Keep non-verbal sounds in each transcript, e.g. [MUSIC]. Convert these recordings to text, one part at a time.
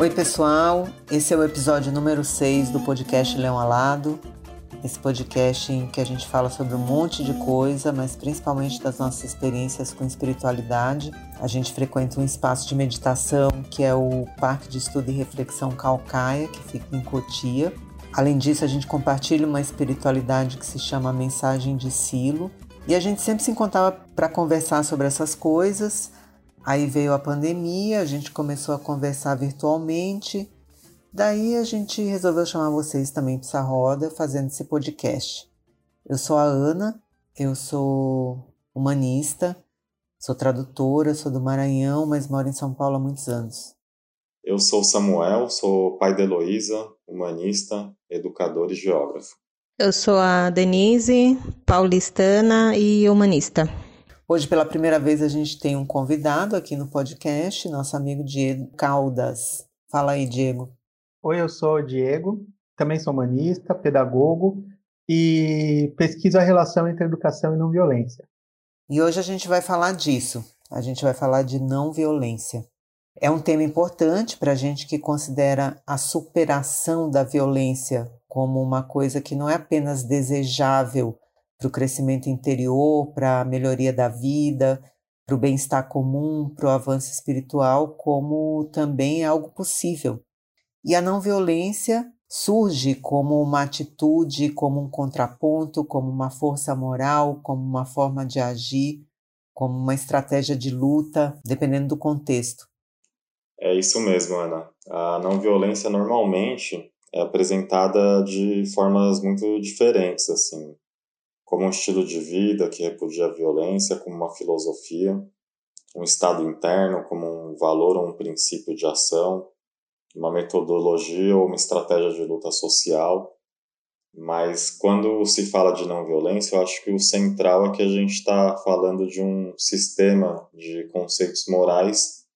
Oi, pessoal. Esse é o episódio número 6 do podcast Leão Alado. Esse podcast em que a gente fala sobre um monte de coisa, mas principalmente das nossas experiências com espiritualidade. A gente frequenta um espaço de meditação que é o Parque de Estudo e Reflexão Calcaia, que fica em Cotia. Além disso, a gente compartilha uma espiritualidade que se chama Mensagem de Silo. E a gente sempre se encontrava para conversar sobre essas coisas. Aí veio a pandemia, a gente começou a conversar virtualmente. Daí a gente resolveu chamar vocês também para essa roda, fazendo esse podcast. Eu sou a Ana, eu sou humanista, sou tradutora, sou do Maranhão, mas moro em São Paulo há muitos anos. Eu sou Samuel, sou pai de Heloísa, humanista, educador e geógrafo. Eu sou a Denise, paulistana e humanista. Hoje, pela primeira vez, a gente tem um convidado aqui no podcast, nosso amigo Diego Caldas. Fala aí, Diego. Oi, eu sou o Diego, também sou humanista, pedagogo e pesquiso a relação entre educação e não violência. E hoje a gente vai falar disso. A gente vai falar de não violência. É um tema importante para a gente que considera a superação da violência como uma coisa que não é apenas desejável para o crescimento interior, para a melhoria da vida, para o bem-estar comum, para o avanço espiritual, como também é algo possível. E a não violência surge como uma atitude, como um contraponto, como uma força moral, como uma forma de agir, como uma estratégia de luta, dependendo do contexto. É isso mesmo, Ana. A não violência normalmente é apresentada de formas muito diferentes, assim como um estilo de vida que repudia a violência como uma filosofia, um estado interno como um valor ou um princípio de ação, uma metodologia ou uma estratégia de luta social. Mas quando se fala de não violência, eu acho que o central é que a gente está falando de um sistema de conceitos morais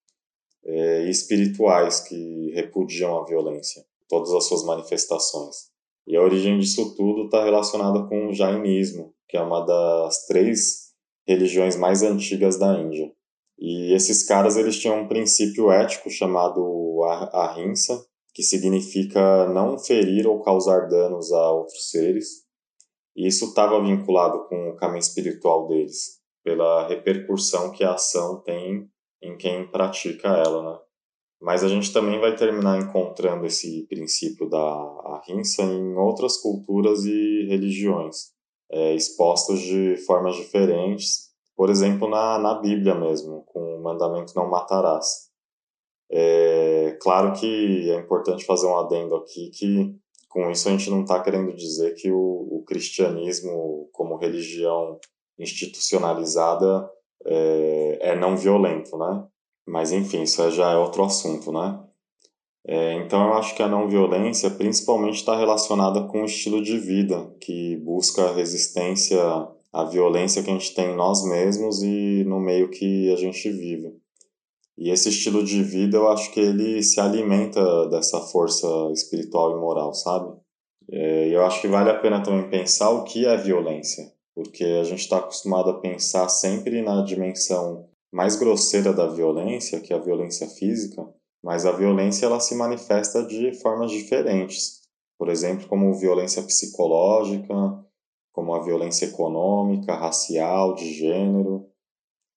é, e espirituais que repudiam a violência, todas as suas manifestações. E a origem disso tudo está relacionada com o jainismo, que é uma das três religiões mais antigas da Índia. E esses caras eles tinham um princípio ético chamado ahimsa, que significa não ferir ou causar danos a outros seres. E isso estava vinculado com o caminho espiritual deles, pela repercussão que a ação tem em quem pratica ela, né? Mas a gente também vai terminar encontrando esse princípio da ahimsa em outras culturas e religiões, é, expostos de formas diferentes, por exemplo, na, na Bíblia mesmo, com o mandamento não matarás. É, claro que é importante fazer um adendo aqui que com isso a gente não está querendo dizer que o, o, cristianismo como religião institucionalizada é, é não violento, né? Mas enfim, isso já é outro assunto, né? É, então eu acho que a não violência principalmente está relacionada com o estilo de vida que busca resistência à violência que a gente tem em nós mesmos e no meio que a gente vive. E esse estilo de vida eu acho que ele se alimenta dessa força espiritual e moral, sabe? É, eu acho que vale a pena também pensar o que é violência, porque a gente está acostumado a pensar sempre na dimensão mais grosseira da violência, que é a violência física, mas a violência ela se manifesta de formas diferentes. Por exemplo, como violência psicológica, como a violência econômica, racial, de gênero.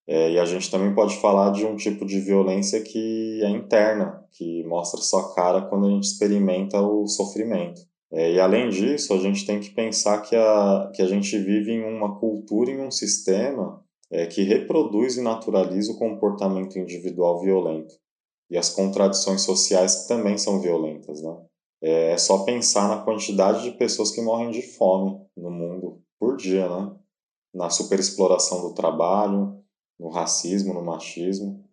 É, e a gente também pode falar de um tipo de violência que é interna, que mostra sua cara quando a gente experimenta o sofrimento. É, e além disso, a gente tem que pensar que a, que a gente vive em uma cultura, em um sistema é, que reproduz e naturaliza o comportamento individual violento e as contradições sociais que também são violentas, né? É, é só pensar na quantidade de pessoas que morrem de fome no mundo por dia, né? Na superexploração do trabalho, no racismo, no machismo.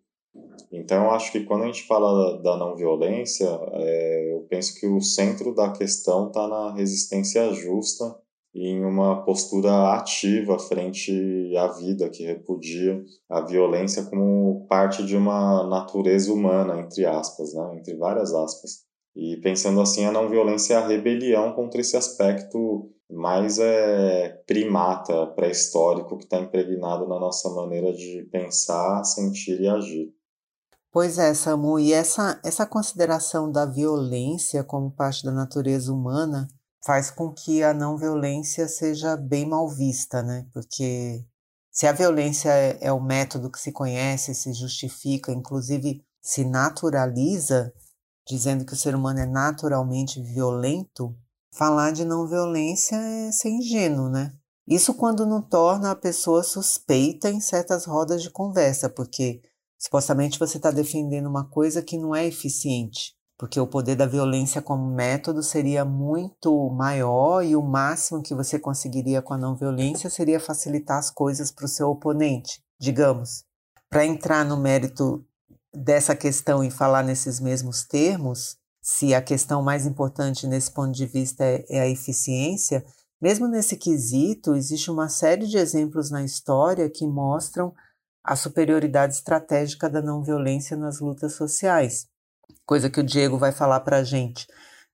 Então, eu acho que quando a gente fala da não violência, é, eu penso que o centro da questão está na resistência justa em uma postura ativa frente à vida, que repudia a violência como parte de uma natureza humana, entre aspas, né? entre várias aspas. E pensando assim, a não violência é a rebelião contra esse aspecto mais é, primata, pré-histórico, que está impregnado na nossa maneira de pensar, sentir e agir. Pois é, Samu, e essa, essa consideração da violência como parte da natureza humana faz com que a não violência seja bem mal vista, né? Porque se a violência é, é o método que se conhece, se justifica, inclusive se naturaliza, dizendo que o ser humano é naturalmente violento, falar de não violência é ser ingênuo, né? Isso quando não torna a pessoa suspeita em certas rodas de conversa, porque supostamente você está defendendo uma coisa que não é eficiente porque o poder da violência como método seria muito maior e o máximo que você conseguiria com a não violência seria facilitar as coisas para o seu oponente, digamos. Para entrar no mérito dessa questão e falar nesses mesmos termos, se a questão mais importante nesse ponto de vista é, é a eficiência, mesmo nesse quesito, existe uma série de exemplos na história que mostram a superioridade estratégica da não violência nas lutas sociais coisa que o Diego vai falar para a gente.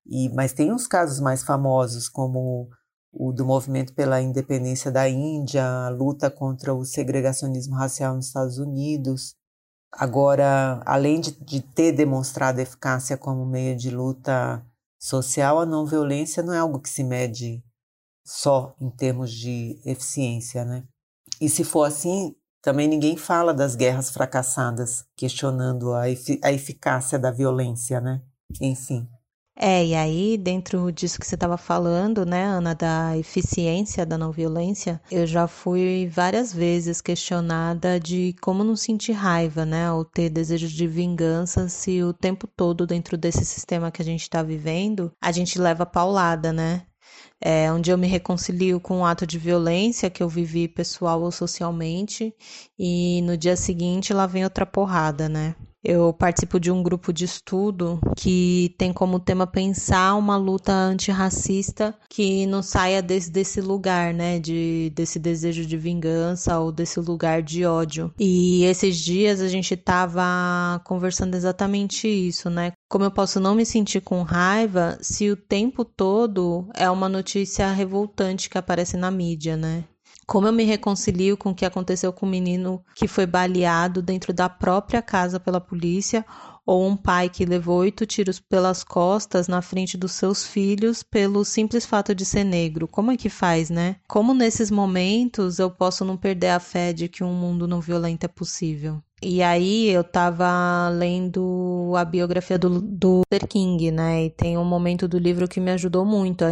E, mas tem uns casos mais famosos, como o do movimento pela independência da Índia, a luta contra o segregacionismo racial nos Estados Unidos. Agora, além de, de ter demonstrado eficácia como meio de luta social, a não violência não é algo que se mede só em termos de eficiência, né? E se for assim, também ninguém fala das guerras fracassadas, questionando a, efic a eficácia da violência, né? Enfim. É, e aí, dentro disso que você estava falando, né, Ana, da eficiência da não violência, eu já fui várias vezes questionada de como não sentir raiva, né, ou ter desejo de vingança se o tempo todo dentro desse sistema que a gente está vivendo, a gente leva paulada, né? É, onde eu me reconcilio com um ato de violência que eu vivi pessoal ou socialmente, e no dia seguinte lá vem outra porrada, né? Eu participo de um grupo de estudo que tem como tema pensar uma luta antirracista que não saia desse, desse lugar, né? De, desse desejo de vingança ou desse lugar de ódio. E esses dias a gente tava conversando exatamente isso, né? Como eu posso não me sentir com raiva se o tempo todo é uma notícia revoltante que aparece na mídia, né? Como eu me reconcilio com o que aconteceu com o menino que foi baleado dentro da própria casa pela polícia, ou um pai que levou oito tiros pelas costas na frente dos seus filhos pelo simples fato de ser negro. Como é que faz, né? Como nesses momentos eu posso não perder a fé de que um mundo não violento é possível? E aí eu tava lendo a biografia do, do Luther King, né? E tem um momento do livro que me ajudou muito a,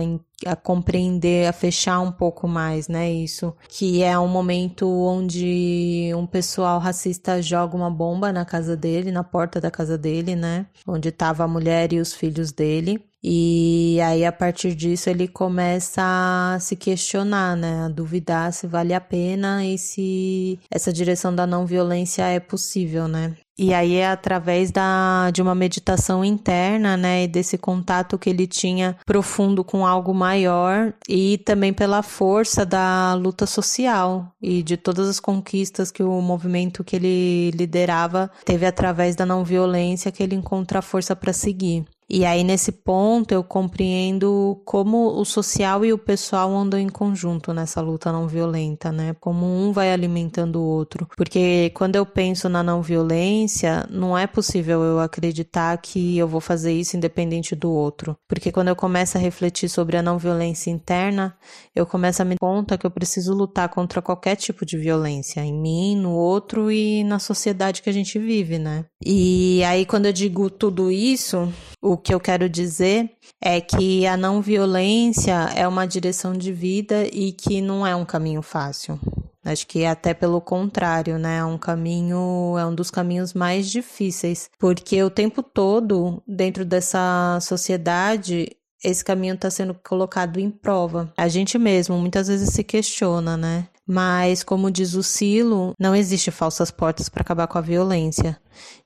a compreender, a fechar um pouco mais, né? Isso. Que é um momento onde um pessoal racista joga uma bomba na casa dele, na porta da casa dele, né? Onde tava a mulher e os filhos dele. E aí, a partir disso, ele começa a se questionar, né? A duvidar se vale a pena e se essa direção da não violência é possível, né? E aí é através da, de uma meditação interna, né, e desse contato que ele tinha profundo com algo maior e também pela força da luta social e de todas as conquistas que o movimento que ele liderava teve através da não violência que ele encontra força para seguir. E aí, nesse ponto, eu compreendo como o social e o pessoal andam em conjunto nessa luta não violenta, né? Como um vai alimentando o outro. Porque quando eu penso na não violência, não é possível eu acreditar que eu vou fazer isso independente do outro. Porque quando eu começo a refletir sobre a não violência interna, eu começo a me dar conta que eu preciso lutar contra qualquer tipo de violência, em mim, no outro e na sociedade que a gente vive, né? E aí, quando eu digo tudo isso, o que eu quero dizer é que a não violência é uma direção de vida e que não é um caminho fácil. Acho que até pelo contrário, né? É um caminho, é um dos caminhos mais difíceis, porque o tempo todo, dentro dessa sociedade, esse caminho está sendo colocado em prova. A gente mesmo muitas vezes se questiona, né? Mas, como diz o Silo, não existe falsas portas para acabar com a violência.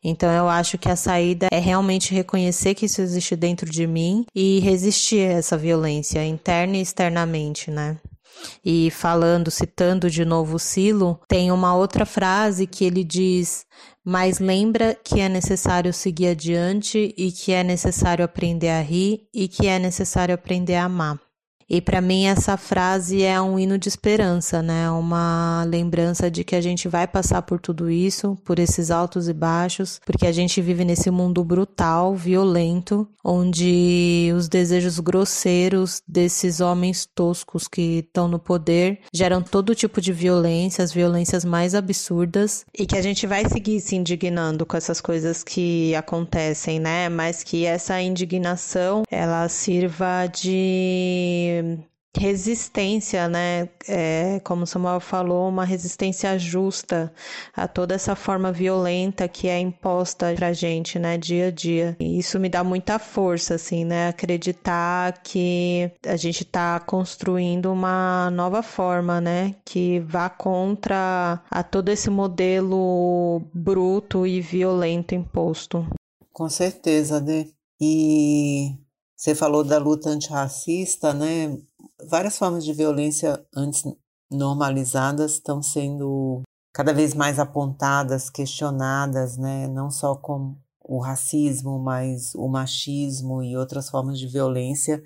Então, eu acho que a saída é realmente reconhecer que isso existe dentro de mim e resistir a essa violência, interna e externamente, né? E falando, citando de novo o Silo, tem uma outra frase que ele diz: Mas lembra que é necessário seguir adiante e que é necessário aprender a rir e que é necessário aprender a amar. E para mim essa frase é um hino de esperança, né? Uma lembrança de que a gente vai passar por tudo isso, por esses altos e baixos, porque a gente vive nesse mundo brutal, violento, onde os desejos grosseiros desses homens toscos que estão no poder geram todo tipo de violência, as violências mais absurdas, e que a gente vai seguir se indignando com essas coisas que acontecem, né? Mas que essa indignação ela sirva de resistência, né? É, como Samuel falou, uma resistência justa a toda essa forma violenta que é imposta pra gente, né? Dia a dia. E isso me dá muita força, assim, né? Acreditar que a gente está construindo uma nova forma, né? Que vá contra a todo esse modelo bruto e violento imposto. Com certeza, né? E você falou da luta antirracista, né? Várias formas de violência antes normalizadas estão sendo cada vez mais apontadas, questionadas, né? Não só com o racismo, mas o machismo e outras formas de violência.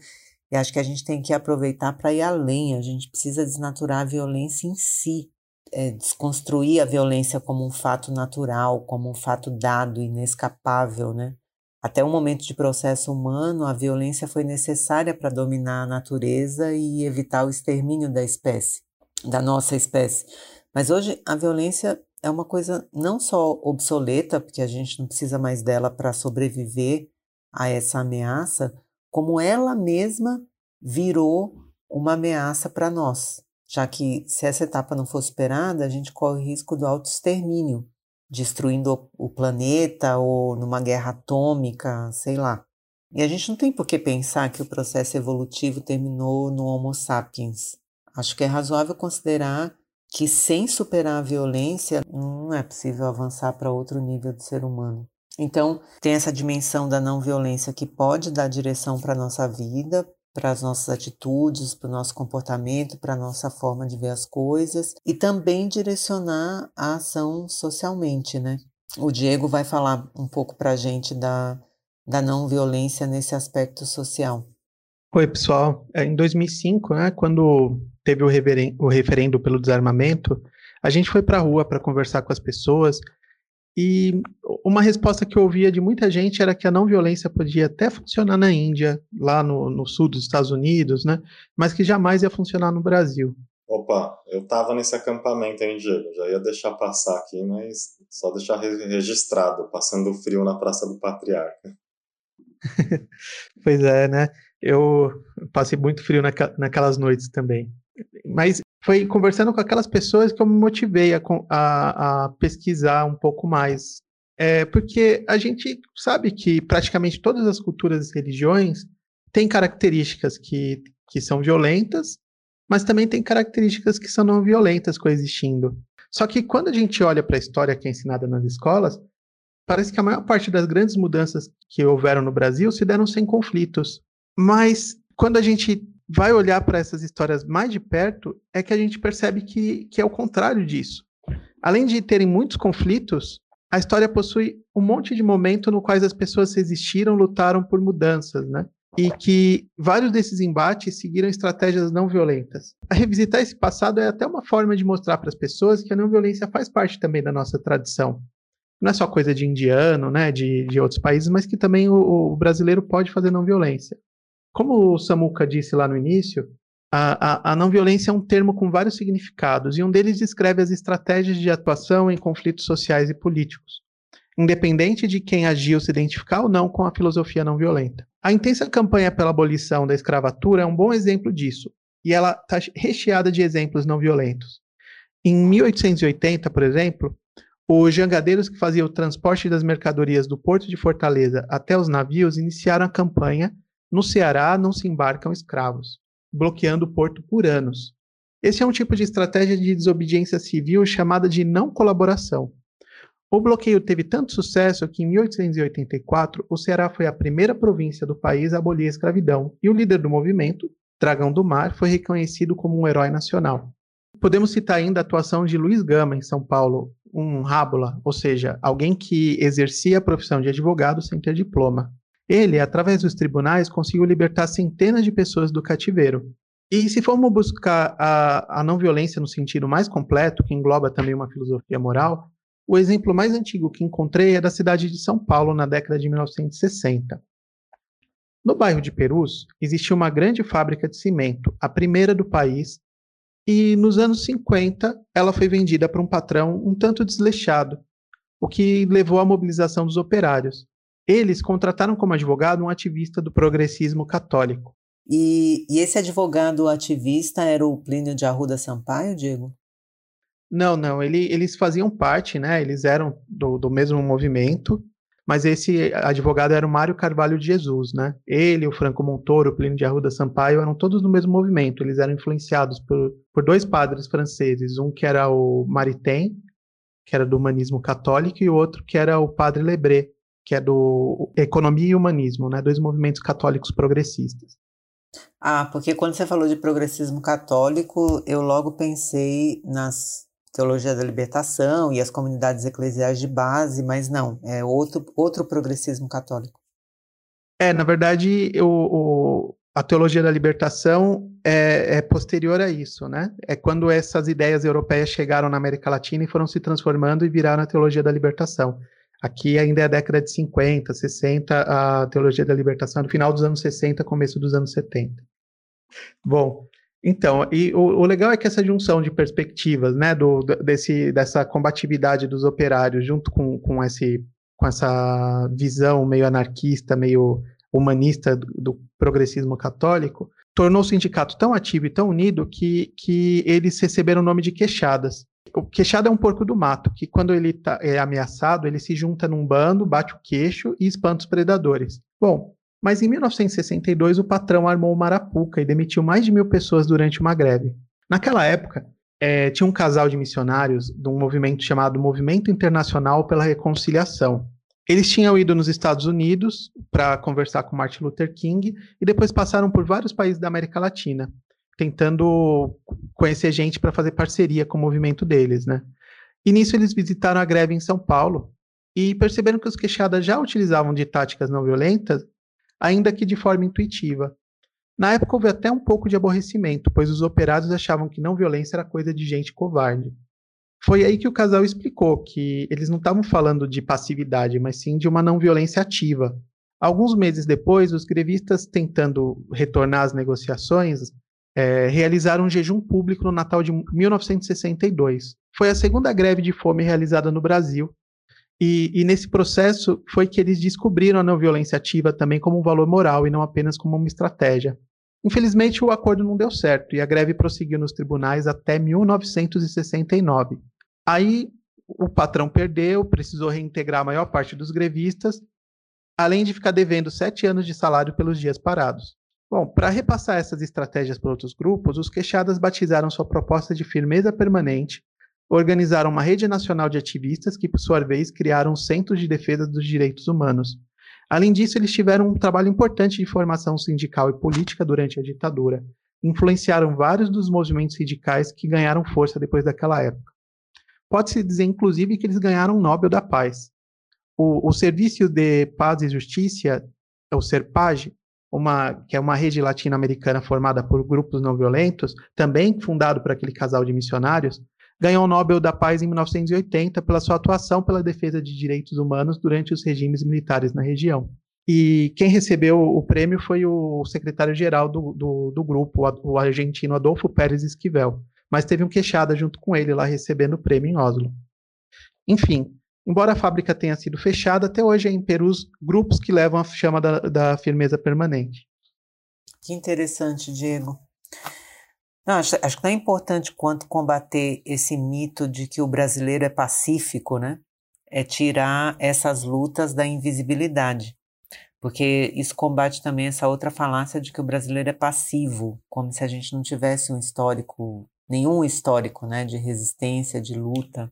E acho que a gente tem que aproveitar para ir além. A gente precisa desnaturar a violência em si, é, desconstruir a violência como um fato natural, como um fato dado, inescapável, né? Até o momento de processo humano, a violência foi necessária para dominar a natureza e evitar o extermínio da espécie, da nossa espécie. Mas hoje a violência é uma coisa não só obsoleta, porque a gente não precisa mais dela para sobreviver a essa ameaça, como ela mesma virou uma ameaça para nós, já que se essa etapa não for superada, a gente corre o risco do autoextermínio destruindo o planeta ou numa guerra atômica, sei lá. E a gente não tem por que pensar que o processo evolutivo terminou no Homo sapiens. Acho que é razoável considerar que sem superar a violência não é possível avançar para outro nível de ser humano. Então, tem essa dimensão da não violência que pode dar direção para a nossa vida, para as nossas atitudes, para o nosso comportamento, para a nossa forma de ver as coisas e também direcionar a ação socialmente, né? O Diego vai falar um pouco para a gente da, da não violência nesse aspecto social. Oi, pessoal. É, em 2005, né, quando teve o, o referendo pelo desarmamento, a gente foi para a rua para conversar com as pessoas e uma resposta que eu ouvia de muita gente era que a não violência podia até funcionar na Índia, lá no, no sul dos Estados Unidos, né? Mas que jamais ia funcionar no Brasil. Opa, eu estava nesse acampamento, hein, Diego? Já ia deixar passar aqui, mas só deixar registrado, passando frio na Praça do Patriarca. [LAUGHS] pois é, né? Eu passei muito frio naquelas noites também. Mas foi conversando com aquelas pessoas que eu me motivei a, a, a pesquisar um pouco mais. É, porque a gente sabe que praticamente todas as culturas e religiões têm características que, que são violentas, mas também tem características que são não violentas coexistindo. Só que quando a gente olha para a história que é ensinada nas escolas, parece que a maior parte das grandes mudanças que houveram no Brasil se deram sem conflitos. Mas quando a gente vai olhar para essas histórias mais de perto, é que a gente percebe que, que é o contrário disso. Além de terem muitos conflitos, a história possui um monte de momentos no quais as pessoas resistiram, lutaram por mudanças, né? E que vários desses embates seguiram estratégias não violentas. A revisitar esse passado é até uma forma de mostrar para as pessoas que a não violência faz parte também da nossa tradição. Não é só coisa de indiano, né, de, de outros países, mas que também o, o brasileiro pode fazer não violência. Como o Samuca disse lá no início, a, a, a, não violência é um termo com vários significados, e um deles descreve as estratégias de atuação em conflitos sociais e políticos, independente de quem agiu se identificar ou não com a filosofia não violenta. A intensa campanha pela abolição da escravatura é um bom exemplo disso, e ela está recheada de exemplos não violentos. Em 1880, por exemplo, os jangadeiros que faziam o transporte das mercadorias do porto de Fortaleza até os navios iniciaram a campanha no Ceará não se embarcam escravos, bloqueando o porto por anos. Esse é um tipo de estratégia de desobediência civil chamada de não colaboração. O bloqueio teve tanto sucesso que em 1884 o Ceará foi a primeira província do país a abolir a escravidão e o líder do movimento, Dragão do Mar, foi reconhecido como um herói nacional. Podemos citar ainda a atuação de Luiz Gama em São Paulo, um rábula, ou seja, alguém que exercia a profissão de advogado sem ter diploma. Ele, através dos tribunais, conseguiu libertar centenas de pessoas do cativeiro. E se formos buscar a, a não violência no sentido mais completo, que engloba também uma filosofia moral, o exemplo mais antigo que encontrei é da cidade de São Paulo, na década de 1960. No bairro de Perus, existia uma grande fábrica de cimento, a primeira do país, e nos anos 50 ela foi vendida para um patrão um tanto desleixado, o que levou à mobilização dos operários. Eles contrataram como advogado um ativista do progressismo católico. E, e esse advogado ativista era o Plínio de Arruda Sampaio, Diego? Não, não, ele, eles faziam parte, né? Eles eram do, do mesmo movimento, mas esse advogado era o Mário Carvalho de Jesus, né? Ele, o Franco Montoro, o Plínio de Arruda Sampaio eram todos do mesmo movimento. Eles eram influenciados por, por dois padres franceses, um que era o Maritain, que era do humanismo católico, e o outro que era o padre Lebré, que é do economia e humanismo, né? Dois movimentos católicos progressistas. Ah, porque quando você falou de progressismo católico, eu logo pensei nas teologia da libertação e as comunidades eclesiais de base, mas não, é outro, outro progressismo católico. É, na verdade, o, o a teologia da libertação é, é, posterior a isso, né? É quando essas ideias europeias chegaram na América Latina e foram se transformando e viraram a teologia da libertação. Aqui ainda é a década de 50, 60, a teologia da libertação, no final dos anos 60, começo dos anos 70. Bom, então, e o, o, legal é que essa junção de perspectivas, né, do, desse, dessa combatividade dos operários junto com, com, esse, com essa visão meio anarquista, meio humanista do, do progressismo católico, tornou o sindicato tão ativo e tão unido que, que eles receberam o nome de queixadas. O queixada é um porco do mato, que quando ele tá, é ameaçado, ele se junta num bando, bate o queixo e espanta os predadores. Bom, mas em 1962, o patrão armou uma arapuca e demitiu mais de mil pessoas durante uma greve. Naquela época, é, tinha um casal de missionários de um movimento chamado Movimento Internacional pela Reconciliação. Eles tinham ido nos Estados Unidos para conversar com Martin Luther King e depois passaram por vários países da América Latina, tentando conhecer gente para fazer parceria com o movimento deles, né? E nisso eles visitaram a greve em São Paulo e perceberam que os queixadas já utilizavam de táticas não violentas ainda que de forma intuitiva. Na época houve até um pouco de aborrecimento, pois os operários achavam que não violência era coisa de gente covarde. Foi aí que o casal explicou que eles não estavam falando de passividade, mas sim de uma não violência ativa. Alguns meses depois, os grevistas, tentando retornar às negociações, é, realizaram um jejum público no Natal de 1962. Foi a segunda greve de fome realizada no Brasil e, e, nesse processo foi que eles descobriram a não violência ativa também como um valor moral e não apenas como uma estratégia. Infelizmente, o acordo não deu certo e a greve prosseguiu nos tribunais até 1969. Aí o patrão perdeu, precisou reintegrar a maior parte dos grevistas, além de ficar devendo sete anos de salário pelos dias parados. Bom, para repassar essas estratégias para outros grupos, os queixadas batizaram sua proposta de firmeza permanente organizaram uma rede nacional de ativistas que, por sua vez, criaram centros de defesa dos direitos humanos. Além disso, eles tiveram um trabalho importante de formação sindical e política durante a ditadura. Influenciaram vários dos movimentos sindicais que ganharam força depois daquela época. Pode-se dizer, inclusive, que eles ganharam o Nobel da Paz. O, o Serviço de Paz e Justiça, o SERPAG, uma, que é uma rede latino-americana formada por grupos não violentos, também fundado por aquele casal de missionários, ganhou o Nobel da Paz em 1980 pela sua atuação pela defesa de direitos humanos durante os regimes militares na região. E quem recebeu o prêmio foi o secretário-geral do, do, do, grupo, o argentino Adolfo Pérez Esquivel, mas teve um queixada junto com ele lá recebendo o prêmio em Oslo. Enfim, embora a fábrica tenha sido fechada, até hoje é em Perus grupos que levam a chama da, da firmeza permanente. Que interessante, Diego. Não, acho, acho que tão importante quanto combater esse mito de que o brasileiro é pacífico, né? É tirar essas lutas da invisibilidade. Porque isso combate também essa outra falácia de que o brasileiro é passivo, como se a gente não tivesse um histórico, nenhum histórico, né, de resistência, de luta.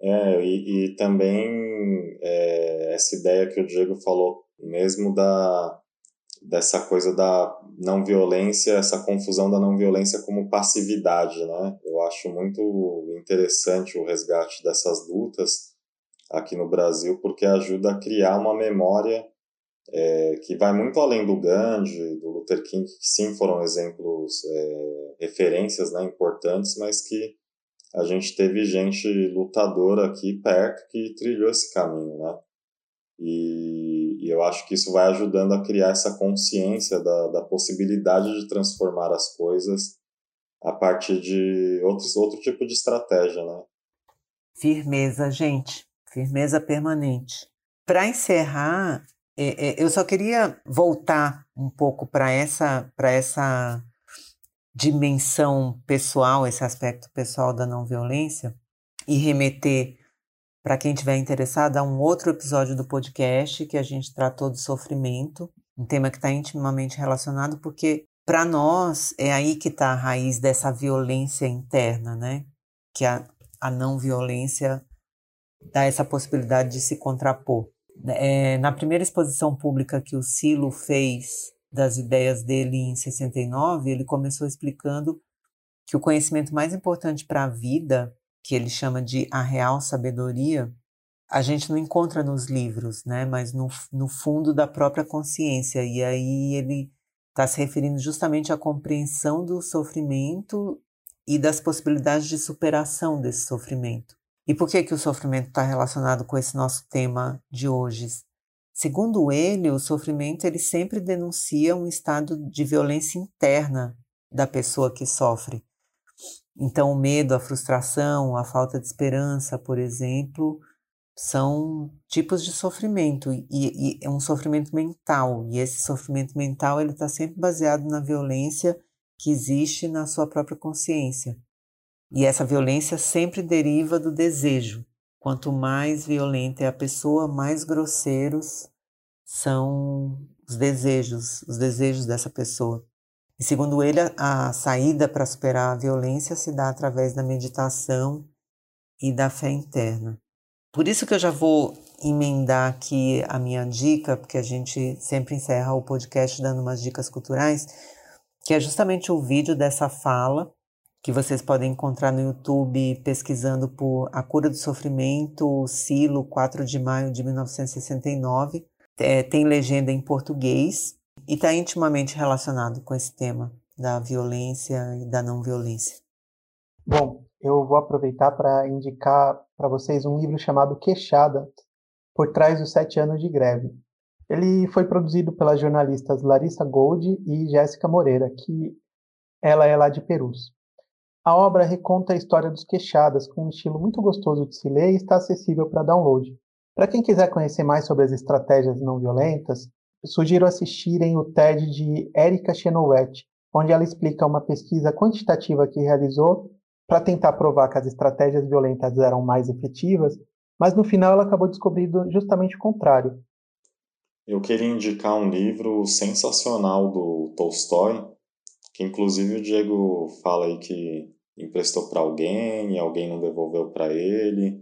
É, e, e também é, essa ideia que o Diego falou, mesmo da, dessa coisa da não violência, essa confusão da não violência como passividade, né? Eu acho muito interessante o resgate dessas lutas aqui no Brasil, porque ajuda a criar uma memória é, que vai muito além do Gandhi, do Luther King, que sim foram exemplos, é, referências né, importantes, mas que a gente teve gente lutadora aqui perto que trilhou esse caminho, né? E, e eu acho que isso vai ajudando a criar essa consciência da, da possibilidade de transformar as coisas a partir de outros, outro tipo de estratégia, né? Firmeza, gente. Firmeza permanente. Para encerrar, é, é, eu só queria voltar um pouco para essa, essa dimensão pessoal, esse aspecto pessoal da não violência, e remeter para quem estiver interessado a um outro episódio do podcast que a gente tratou do sofrimento, um tema que está intimamente relacionado, porque para nós é aí que está a raiz dessa violência interna, né? Que a, a não violência dá essa possibilidade de se contrapor. É, na primeira exposição pública que o Silo fez das ideias dele em 69, ele começou explicando que o conhecimento mais importante para a vida, que ele chama de a real sabedoria, a gente não encontra nos livros, né? Mas no, no fundo da própria consciência. E aí ele está se referindo justamente à compreensão do sofrimento e das possibilidades de superação desse sofrimento. E por que, que o sofrimento está relacionado com esse nosso tema de hoje? Segundo ele, o sofrimento ele sempre denuncia um estado de violência interna da pessoa que sofre. Então, o medo, a frustração, a falta de esperança, por exemplo, são tipos de sofrimento e, e é um sofrimento mental. E esse sofrimento mental ele está sempre baseado na violência que existe na sua própria consciência. E essa violência sempre deriva do desejo. Quanto mais violenta é a pessoa, mais grosseiros são os desejos, os desejos dessa pessoa. E segundo ele, a saída para superar a violência se dá através da meditação e da fé interna. Por isso que eu já vou emendar aqui a minha dica, porque a gente sempre encerra o podcast dando umas dicas culturais, que é justamente o vídeo dessa fala que vocês podem encontrar no YouTube pesquisando por A Cura do Sofrimento, Silo, 4 de maio de 1969. É, tem legenda em português e está intimamente relacionado com esse tema da violência e da não violência. Bom, eu vou aproveitar para indicar para vocês um livro chamado Queixada, Por Trás dos Sete Anos de Greve. Ele foi produzido pelas jornalistas Larissa Gold e Jéssica Moreira, que ela é lá de Perus. A obra reconta a história dos queixadas com um estilo muito gostoso de se ler e está acessível para download. Para quem quiser conhecer mais sobre as estratégias não violentas, sugiro assistirem o TED de Erika Chenoweth, onde ela explica uma pesquisa quantitativa que realizou para tentar provar que as estratégias violentas eram mais efetivas, mas no final ela acabou descobrindo justamente o contrário. Eu queria indicar um livro sensacional do Tolstói, que inclusive o Diego fala aí que emprestou para alguém e alguém não devolveu para ele.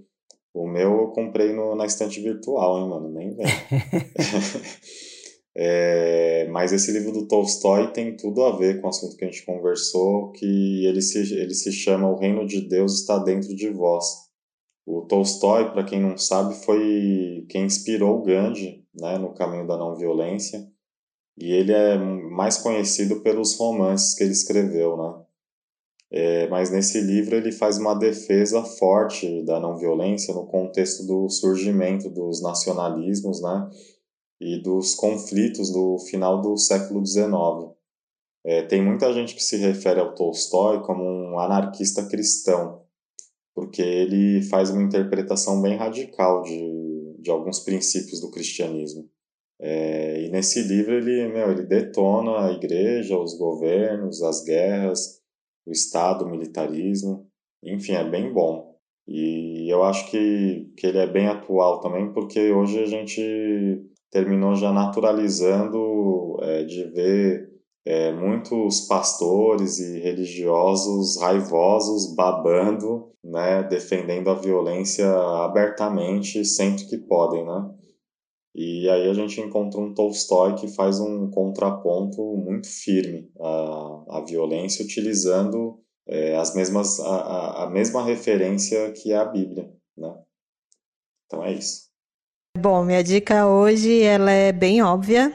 O meu eu comprei no, na estante virtual, hein, mano? Nem vem. [LAUGHS] é, mas esse livro do Tolstói tem tudo a ver com o assunto que a gente conversou, que ele se, ele se chama O Reino de Deus está dentro de vós. O Tolstói, para quem não sabe, foi quem inspirou o Gandhi né, no caminho da não violência. E ele é mais conhecido pelos romances que ele escreveu, né? É, mas nesse livro ele faz uma defesa forte da não violência no contexto do surgimento dos nacionalismos, né, e dos conflitos do final do século XIX. É, tem muita gente que se refere ao Tolstói como um anarquista cristão, porque ele faz uma interpretação bem radical de, de alguns princípios do cristianismo. É, e nesse livro ele, meu, ele detona a igreja, os governos, as guerras, o Estado, o militarismo, enfim, é bem bom. E eu acho que, que ele é bem atual também, porque hoje a gente terminou já naturalizando é, de ver é, muitos pastores e religiosos raivosos babando, né, defendendo a violência abertamente sempre que podem, né? E aí a gente encontra um Tolstói que faz um contraponto muito firme à, à violência, utilizando é, as mesmas, a, a mesma referência que é a Bíblia. Né? Então é isso. Bom, minha dica hoje ela é bem óbvia.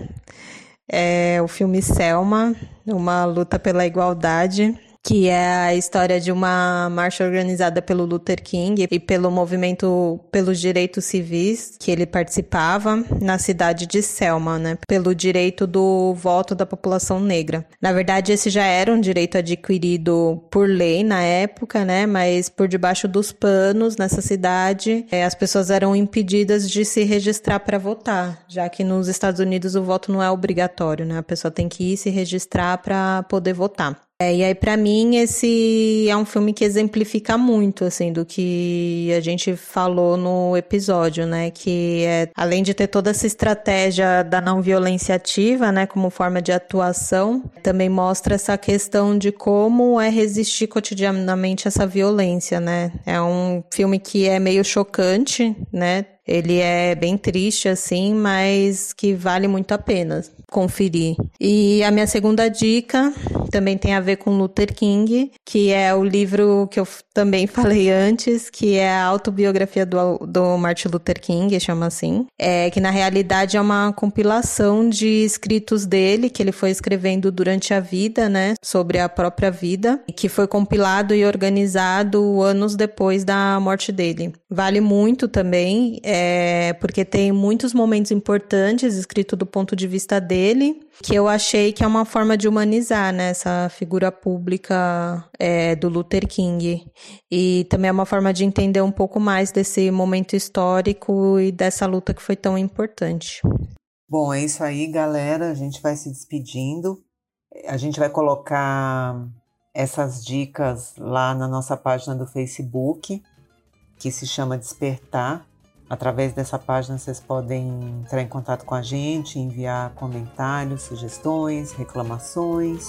É o filme Selma, uma luta pela igualdade que é a história de uma marcha organizada pelo Luther King e pelo movimento pelos direitos civis que ele participava na cidade de Selma, né, pelo direito do voto da população negra. Na verdade, esse já era um direito adquirido por lei na época, né, mas por debaixo dos panos nessa cidade, é, as pessoas eram impedidas de se registrar para votar, já que nos Estados Unidos o voto não é obrigatório, né, a pessoa tem que ir se registrar para poder votar. É, e aí, para mim, esse é um filme que exemplifica muito, assim, do que a gente falou no episódio, né? Que é, além de ter toda essa estratégia da não violência ativa, né, como forma de atuação, também mostra essa questão de como é resistir cotidianamente a essa violência, né? É um filme que é meio chocante, né? Ele é bem triste, assim, mas que vale muito a pena conferir. E a minha segunda dica também tem a ver com Luther King, que é o livro que eu também [LAUGHS] falei antes, que é a autobiografia do, do Martin Luther King, chama assim. É, que na realidade é uma compilação de escritos dele, que ele foi escrevendo durante a vida, né, sobre a própria vida, que foi compilado e organizado anos depois da morte dele. Vale muito também, é, porque tem muitos momentos importantes escrito do ponto de vista dele, que eu achei que é uma forma de humanizar né, essa figura pública é, do Luther King. E também é uma forma de entender um pouco mais desse momento histórico e dessa luta que foi tão importante. Bom, é isso aí, galera. A gente vai se despedindo. A gente vai colocar essas dicas lá na nossa página do Facebook que se chama Despertar. Através dessa página vocês podem entrar em contato com a gente, enviar comentários, sugestões, reclamações.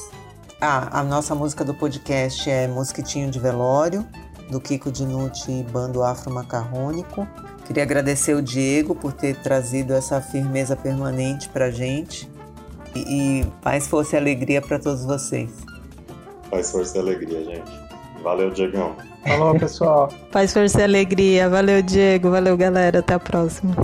Ah, a nossa música do podcast é Mosquitinho de Velório, do Kiko Dinucci e Bando Afro Macarrônico. Queria agradecer o Diego por ter trazido essa firmeza permanente para gente. E, e paz, força e alegria para todos vocês. Paz, força e alegria, gente. Valeu, Diegão. Falou, pessoal. Paz, força e alegria. Valeu, Diego. Valeu, galera. Até a próxima.